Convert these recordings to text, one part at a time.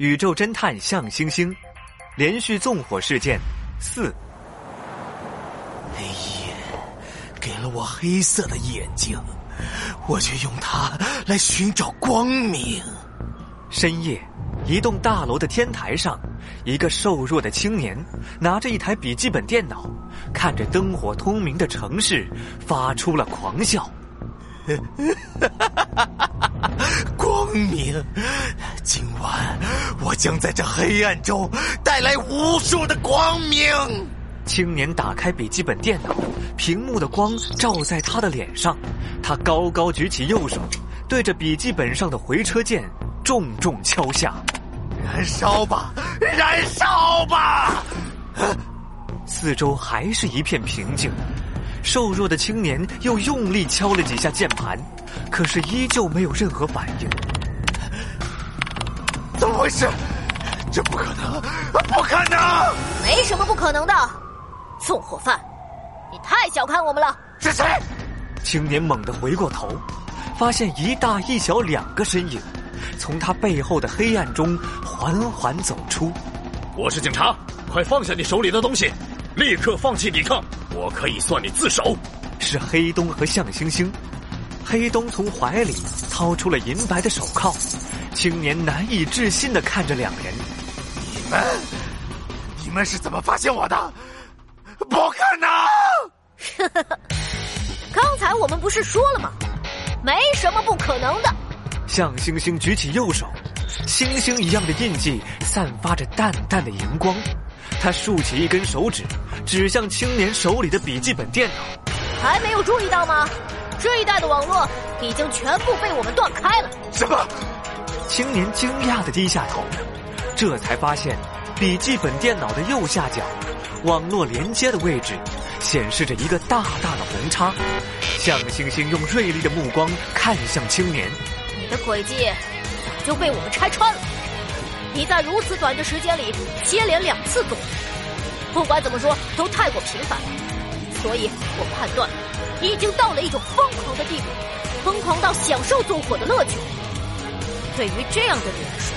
宇宙侦探向星星，连续纵火事件四。黑夜给了我黑色的眼睛，我却用它来寻找光明。深夜，一栋大楼的天台上，一个瘦弱的青年拿着一台笔记本电脑，看着灯火通明的城市，发出了狂笑。光明，今晚我将在这黑暗中带来无数的光明。青年打开笔记本电脑，屏幕的光照在他的脸上，他高高举起右手，对着笔记本上的回车键重重敲下。燃烧吧，燃烧吧！四周还是一片平静。瘦弱的青年又用力敲了几下键盘，可是依旧没有任何反应。怎么回事？这不可能，不可能！没什么不可能的，纵火犯，你太小看我们了。是谁？青年猛地回过头，发现一大一小两个身影，从他背后的黑暗中缓缓走出。我是警察，快放下你手里的东西，立刻放弃抵抗。我可以算你自首。是黑东和向星星。黑东从怀里掏出了银白的手铐，青年难以置信的看着两人。你们，你们是怎么发现我的？不可能！刚才我们不是说了吗？没什么不可能的。向星星举起右手，星星一样的印记散发着淡淡的荧光。他竖起一根手指，指向青年手里的笔记本电脑。还没有注意到吗？这一带的网络已经全部被我们断开了。什么？青年惊讶的低下头，这才发现笔记本电脑的右下角，网络连接的位置显示着一个大大的红叉。向星星用锐利的目光看向青年：“你的诡计早就被我们拆穿了。”你在如此短的时间里接连两次纵火，不管怎么说都太过频繁了，所以我判断你已经到了一种疯狂的地步，疯狂到享受纵火的乐趣。对于这样的人来说，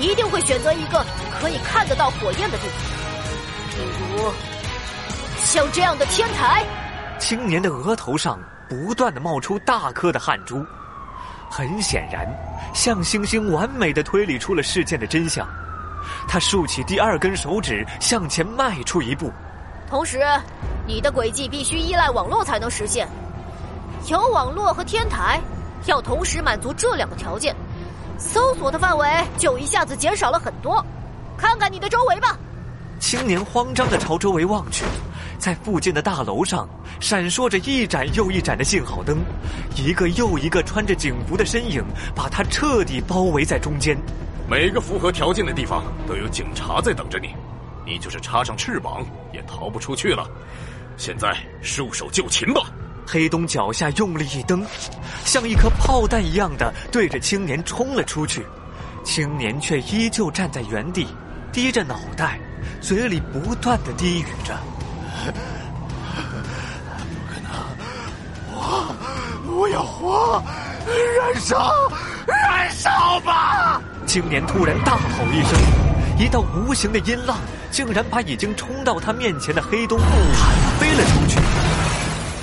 一定会选择一个可以看得到火焰的地方，比如像这样的天台。青年的额头上不断的冒出大颗的汗珠。很显然，向星星完美的推理出了事件的真相。他竖起第二根手指，向前迈出一步。同时，你的轨迹必须依赖网络才能实现。有网络和天台，要同时满足这两个条件，搜索的范围就一下子减少了很多。看看你的周围吧。青年慌张的朝周围望去。在附近的大楼上，闪烁着一盏又一盏的信号灯，一个又一个穿着警服的身影把他彻底包围在中间。每个符合条件的地方都有警察在等着你，你就是插上翅膀也逃不出去了。现在束手就擒吧！黑东脚下用力一蹬，像一颗炮弹一样的对着青年冲了出去。青年却依旧站在原地，低着脑袋，嘴里不断的低语着。不可能！我我要活！燃烧！燃烧吧！青年突然大吼一声，一道无形的音浪竟然把已经冲到他面前的黑东弹飞了出去。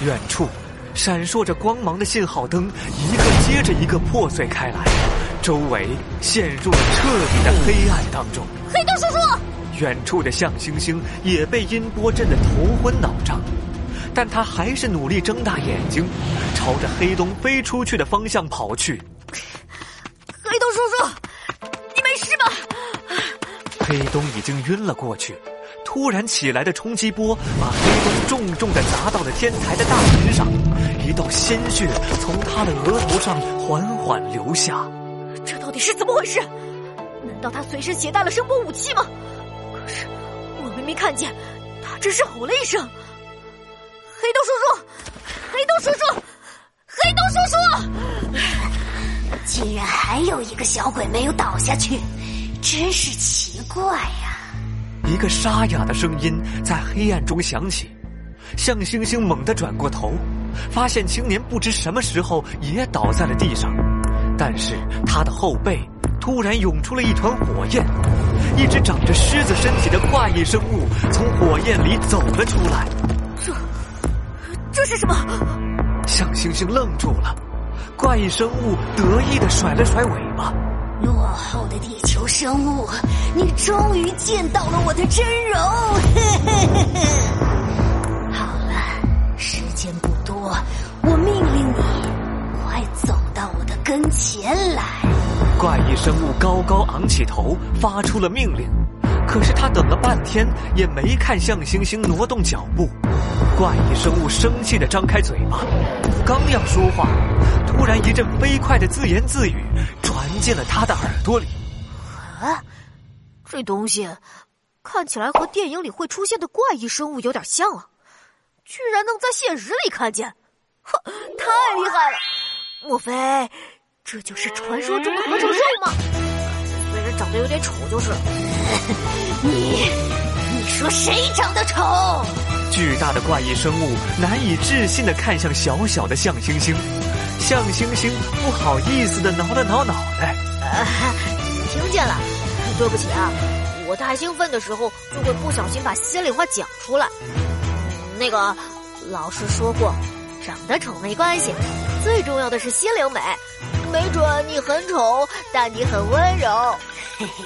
远处闪烁着光芒的信号灯一个接着一个破碎开来，周围陷入了彻底的黑暗当中。黑洞叔叔！远处的向星星也被音波震得头昏脑胀，但他还是努力睁大眼睛，朝着黑洞飞出去的方向跑去。黑洞叔叔，你没事吧？黑洞已经晕了过去，突然起来的冲击波把黑洞重重的砸到了天台的大门上，一道鲜血从他的额头上缓缓流下。这到底是怎么回事？难道他随身携带了声波武器吗？可是我明明看见，他只是吼了一声：“黑洞叔叔，黑洞叔叔，黑洞叔叔！”竟然还有一个小鬼没有倒下去，真是奇怪呀！一个沙哑的声音在黑暗中响起。向星星猛地转过头，发现青年不知什么时候也倒在了地上，但是他的后背。突然涌出了一团火焰，一只长着狮子身体的怪异生物从火焰里走了出来。这，这是什么？向星星愣住了，怪异生物得意的甩了。甩尾巴。落后的地球生物，你终于见到了我的真容！好了，时间不多，我命令你快走到我的跟前来。怪异生物高高昂起头，发出了命令。可是他等了半天，也没看向星星挪动脚步。怪异生物生气的张开嘴巴，刚要说话，突然一阵飞快的自言自语进了他的耳朵里。啊，这东西看起来和电影里会出现的怪异生物有点像啊！居然能在现实里看见，呵，太厉害了！莫非这就是传说中的合成兽吗？虽然长得有点丑，就是了。你，你说谁长得丑？巨大的怪异生物难以置信的看向小小的象星星，象星星不好意思的挠了挠脑袋。啊，听见了，对不起啊，我太兴奋的时候就会不小心把心里话讲出来。那个老师说过，长得丑没关系，最重要的是心灵美。没准你很丑，但你很温柔。嘿嘿，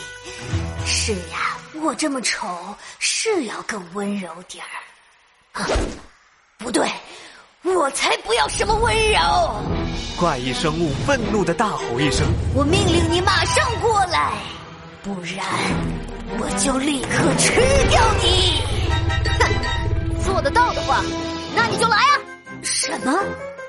是呀，我这么丑是要更温柔点儿。啊，不对，我才不要什么温柔！怪异生物愤怒的大吼一声：“我命令你马上过来，不然我就立刻吃掉你！”哼，做得到的话，那你就来啊！什么？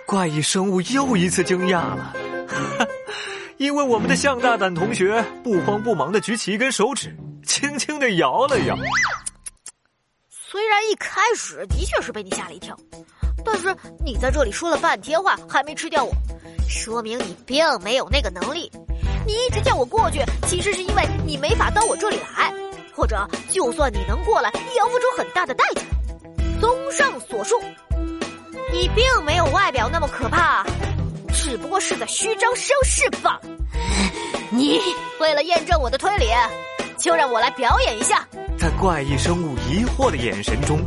怪异生物又一次惊讶了，哈，因为我们的向大胆同学不慌不忙的举起一根手指，轻轻的摇了摇。虽然一开始的确是被你吓了一跳，但是你在这里说了半天话还没吃掉我，说明你并没有那个能力。你一直叫我过去，其实是因为你没法到我这里来，或者就算你能过来，也要付出很大的代价。综上所述，你并没有外表那么可怕，只不过是在虚张声势罢了。你为了验证我的推理，就让我来表演一下。在怪异生物疑惑的眼神中，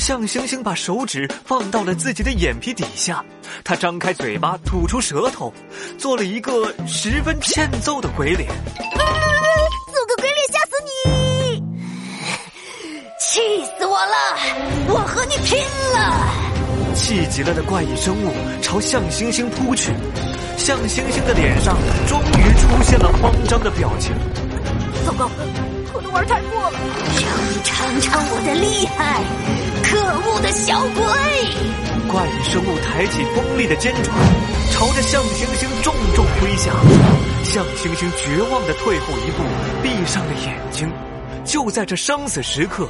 象星星把手指放到了自己的眼皮底下，他张开嘴巴，吐出舌头，做了一个十分欠揍的鬼脸。做个鬼脸吓死你！气死我了！我和你拼了！气急了的怪异生物朝象星星扑去，象星星的脸上终于出现了慌张的表情。糟糕！我的玩太过了，让你尝尝我的厉害！可恶的小鬼！怪异生物抬起锋利的尖爪，朝着向星星重重挥下。向星星绝望的退后一步，闭上了眼睛。就在这生死时刻，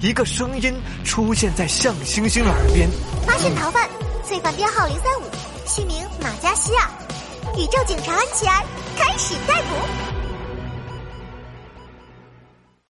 一个声音出现在向星星耳边：“发现逃犯，罪犯编号零三五，姓名马加西亚，宇宙警察安琪儿，开始逮捕。”